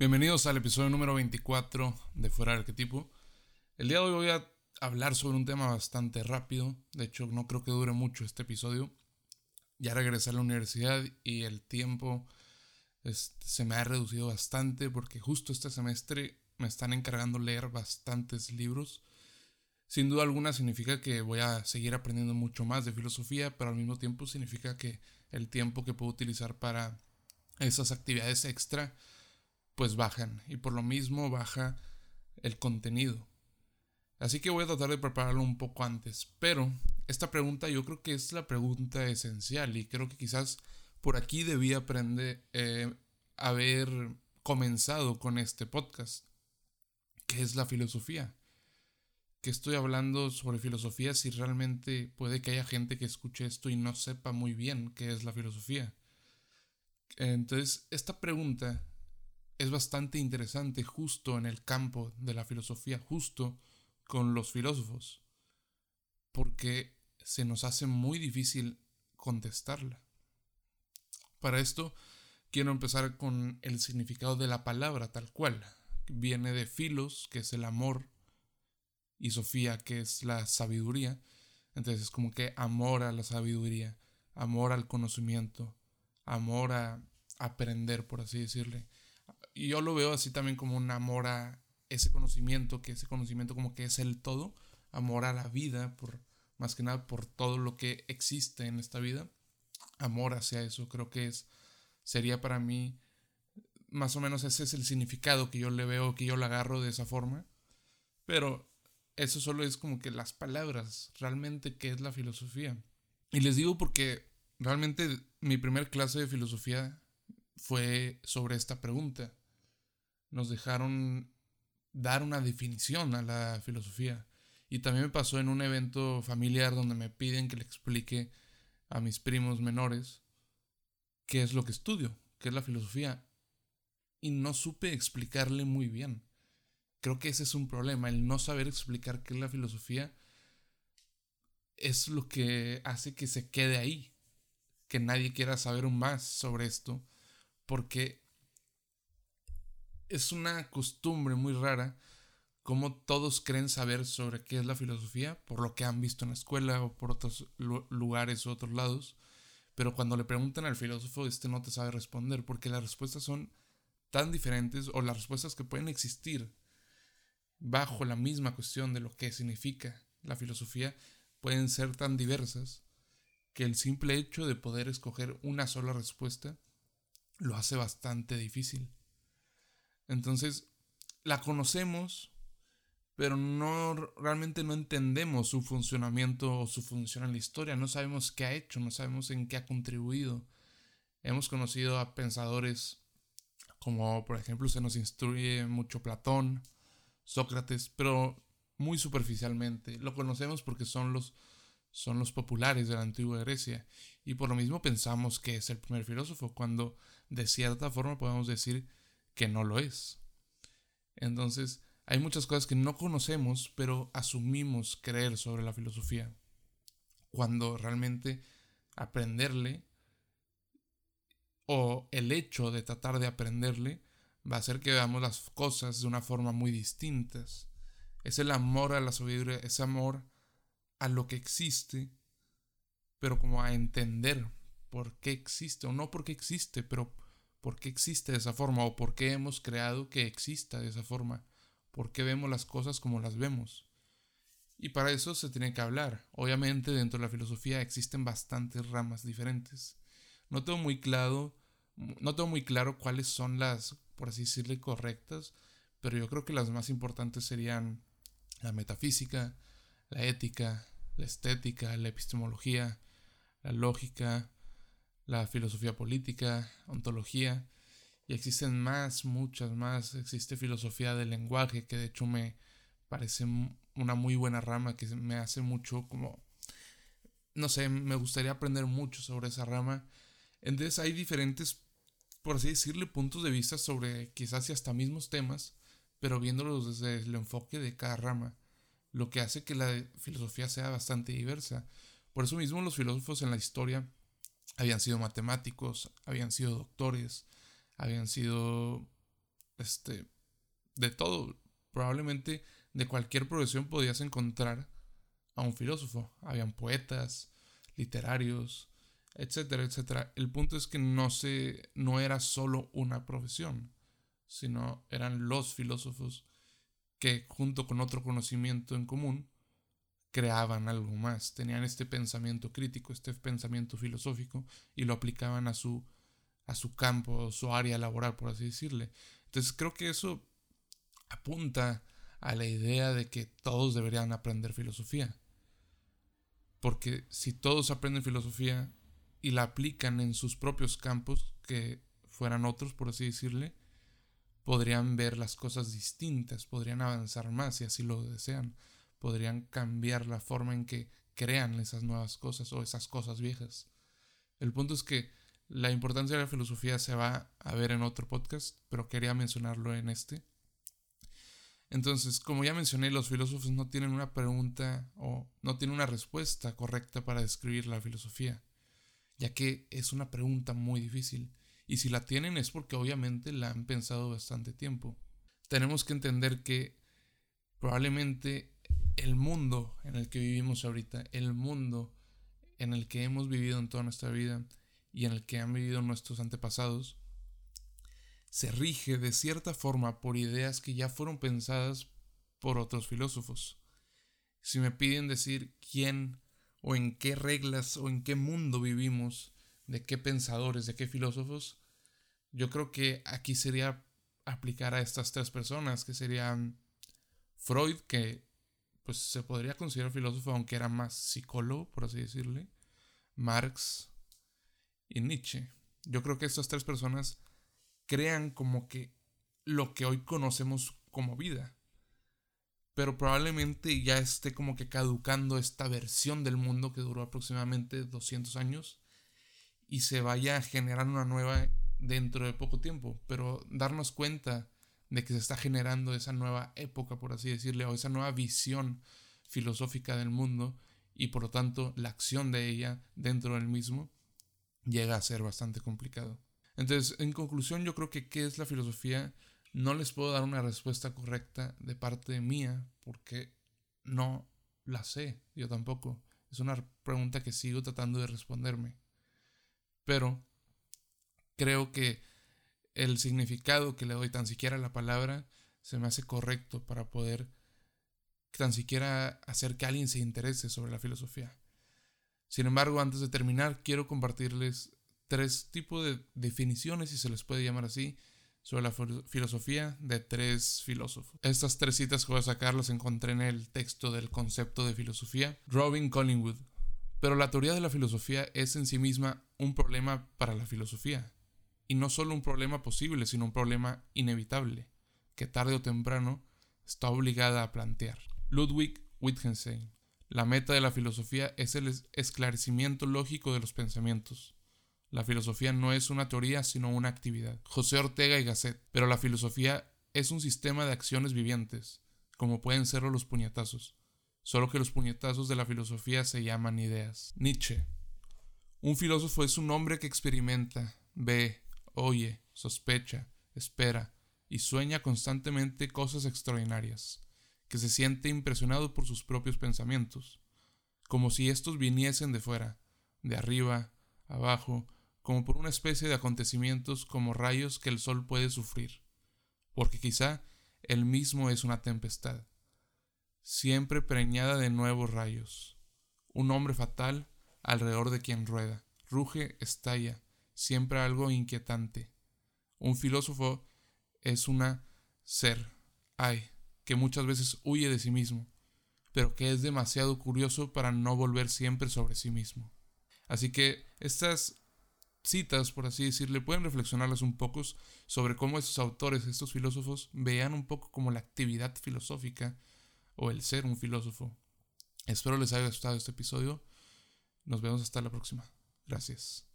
Bienvenidos al episodio número 24 de Fuera del Arquetipo. El día de hoy voy a hablar sobre un tema bastante rápido. De hecho, no creo que dure mucho este episodio. Ya regresé a la universidad y el tiempo este, se me ha reducido bastante porque justo este semestre me están encargando leer bastantes libros. Sin duda alguna significa que voy a seguir aprendiendo mucho más de filosofía, pero al mismo tiempo significa que el tiempo que puedo utilizar para esas actividades extra pues bajan y por lo mismo baja el contenido. Así que voy a tratar de prepararlo un poco antes, pero esta pregunta yo creo que es la pregunta esencial y creo que quizás por aquí debía aprender eh, haber comenzado con este podcast, que es la filosofía. Que estoy hablando sobre filosofía si realmente puede que haya gente que escuche esto y no sepa muy bien qué es la filosofía. Entonces, esta pregunta es bastante interesante justo en el campo de la filosofía, justo con los filósofos, porque se nos hace muy difícil contestarla. Para esto quiero empezar con el significado de la palabra tal cual. Viene de filos, que es el amor, y Sofía, que es la sabiduría. Entonces es como que amor a la sabiduría, amor al conocimiento, amor a aprender, por así decirle. Yo lo veo así también como un amor a ese conocimiento, que ese conocimiento como que es el todo, amor a la vida, por más que nada por todo lo que existe en esta vida, amor hacia eso, creo que es sería para mí más o menos ese es el significado que yo le veo, que yo lo agarro de esa forma, pero eso solo es como que las palabras, realmente qué es la filosofía. Y les digo porque realmente mi primer clase de filosofía fue sobre esta pregunta. Nos dejaron dar una definición a la filosofía. Y también me pasó en un evento familiar donde me piden que le explique a mis primos menores qué es lo que estudio, qué es la filosofía. Y no supe explicarle muy bien. Creo que ese es un problema, el no saber explicar qué es la filosofía es lo que hace que se quede ahí, que nadie quiera saber más sobre esto porque es una costumbre muy rara como todos creen saber sobre qué es la filosofía por lo que han visto en la escuela o por otros lugares u otros lados, pero cuando le preguntan al filósofo este no te sabe responder porque las respuestas son tan diferentes o las respuestas que pueden existir bajo la misma cuestión de lo que significa la filosofía pueden ser tan diversas que el simple hecho de poder escoger una sola respuesta lo hace bastante difícil. Entonces, la conocemos, pero no realmente no entendemos su funcionamiento o su función en la historia, no sabemos qué ha hecho, no sabemos en qué ha contribuido. Hemos conocido a pensadores como por ejemplo se nos instruye mucho Platón, Sócrates, pero muy superficialmente. Lo conocemos porque son los son los populares de la antigua Grecia, y por lo mismo pensamos que es el primer filósofo, cuando de cierta forma podemos decir que no lo es. Entonces, hay muchas cosas que no conocemos, pero asumimos creer sobre la filosofía, cuando realmente aprenderle o el hecho de tratar de aprenderle va a hacer que veamos las cosas de una forma muy distintas. Es el amor a la sabiduría, ese amor a lo que existe, pero como a entender por qué existe, o no por qué existe, pero por qué existe de esa forma, o por qué hemos creado que exista de esa forma, por qué vemos las cosas como las vemos. Y para eso se tiene que hablar. Obviamente dentro de la filosofía existen bastantes ramas diferentes. No tengo muy claro, no tengo muy claro cuáles son las, por así decirle, correctas, pero yo creo que las más importantes serían la metafísica, la ética, la estética, la epistemología, la lógica, la filosofía política, ontología, y existen más, muchas más. Existe filosofía del lenguaje, que de hecho me parece una muy buena rama, que me hace mucho como, no sé, me gustaría aprender mucho sobre esa rama. Entonces hay diferentes, por así decirle, puntos de vista sobre quizás y hasta mismos temas, pero viéndolos desde el enfoque de cada rama lo que hace que la filosofía sea bastante diversa. Por eso mismo los filósofos en la historia habían sido matemáticos, habían sido doctores, habían sido este, de todo. Probablemente de cualquier profesión podías encontrar a un filósofo. Habían poetas, literarios, etcétera, etcétera. El punto es que no se, no era solo una profesión, sino eran los filósofos que junto con otro conocimiento en común creaban algo más, tenían este pensamiento crítico, este pensamiento filosófico y lo aplicaban a su a su campo, su área laboral, por así decirle. Entonces creo que eso apunta a la idea de que todos deberían aprender filosofía. Porque si todos aprenden filosofía y la aplican en sus propios campos, que fueran otros, por así decirle, podrían ver las cosas distintas, podrían avanzar más si así lo desean, podrían cambiar la forma en que crean esas nuevas cosas o esas cosas viejas. El punto es que la importancia de la filosofía se va a ver en otro podcast, pero quería mencionarlo en este. Entonces, como ya mencioné, los filósofos no tienen una pregunta o no tienen una respuesta correcta para describir la filosofía, ya que es una pregunta muy difícil. Y si la tienen es porque obviamente la han pensado bastante tiempo. Tenemos que entender que probablemente el mundo en el que vivimos ahorita, el mundo en el que hemos vivido en toda nuestra vida y en el que han vivido nuestros antepasados, se rige de cierta forma por ideas que ya fueron pensadas por otros filósofos. Si me piden decir quién o en qué reglas o en qué mundo vivimos, de qué pensadores, de qué filósofos, yo creo que aquí sería aplicar a estas tres personas, que serían Freud, que pues se podría considerar filósofo, aunque era más psicólogo, por así decirle, Marx y Nietzsche. Yo creo que estas tres personas crean como que lo que hoy conocemos como vida. Pero probablemente ya esté como que caducando esta versión del mundo que duró aproximadamente 200 años y se vaya a generar una nueva dentro de poco tiempo, pero darnos cuenta de que se está generando esa nueva época, por así decirle, o esa nueva visión filosófica del mundo y por lo tanto la acción de ella dentro del mismo llega a ser bastante complicado. Entonces, en conclusión, yo creo que qué es la filosofía no les puedo dar una respuesta correcta de parte mía porque no la sé, yo tampoco. Es una pregunta que sigo tratando de responderme. Pero creo que el significado que le doy tan siquiera a la palabra se me hace correcto para poder tan siquiera hacer que alguien se interese sobre la filosofía. Sin embargo, antes de terminar, quiero compartirles tres tipos de definiciones, si se les puede llamar así, sobre la filosofía de tres filósofos. Estas tres citas que voy a sacar las encontré en el texto del concepto de filosofía, Robin Collingwood. Pero la teoría de la filosofía es en sí misma un problema para la filosofía y no solo un problema posible, sino un problema inevitable, que tarde o temprano está obligada a plantear. Ludwig Wittgenstein. La meta de la filosofía es el esclarecimiento lógico de los pensamientos. La filosofía no es una teoría, sino una actividad. José Ortega y Gasset. Pero la filosofía es un sistema de acciones vivientes, como pueden serlo los puñetazos. Solo que los puñetazos de la filosofía se llaman ideas. Nietzsche. Un filósofo es un hombre que experimenta, ve, oye, sospecha, espera y sueña constantemente cosas extraordinarias, que se siente impresionado por sus propios pensamientos, como si estos viniesen de fuera, de arriba, abajo, como por una especie de acontecimientos como rayos que el sol puede sufrir, porque quizá él mismo es una tempestad, siempre preñada de nuevos rayos, un hombre fatal alrededor de quien rueda, ruge, estalla, siempre algo inquietante. Un filósofo es una ser, ay, que muchas veces huye de sí mismo, pero que es demasiado curioso para no volver siempre sobre sí mismo. Así que estas citas, por así decirle, pueden reflexionarlas un poco sobre cómo estos autores, estos filósofos, vean un poco como la actividad filosófica o el ser un filósofo. Espero les haya gustado este episodio. Nos vemos hasta la próxima. Gracias.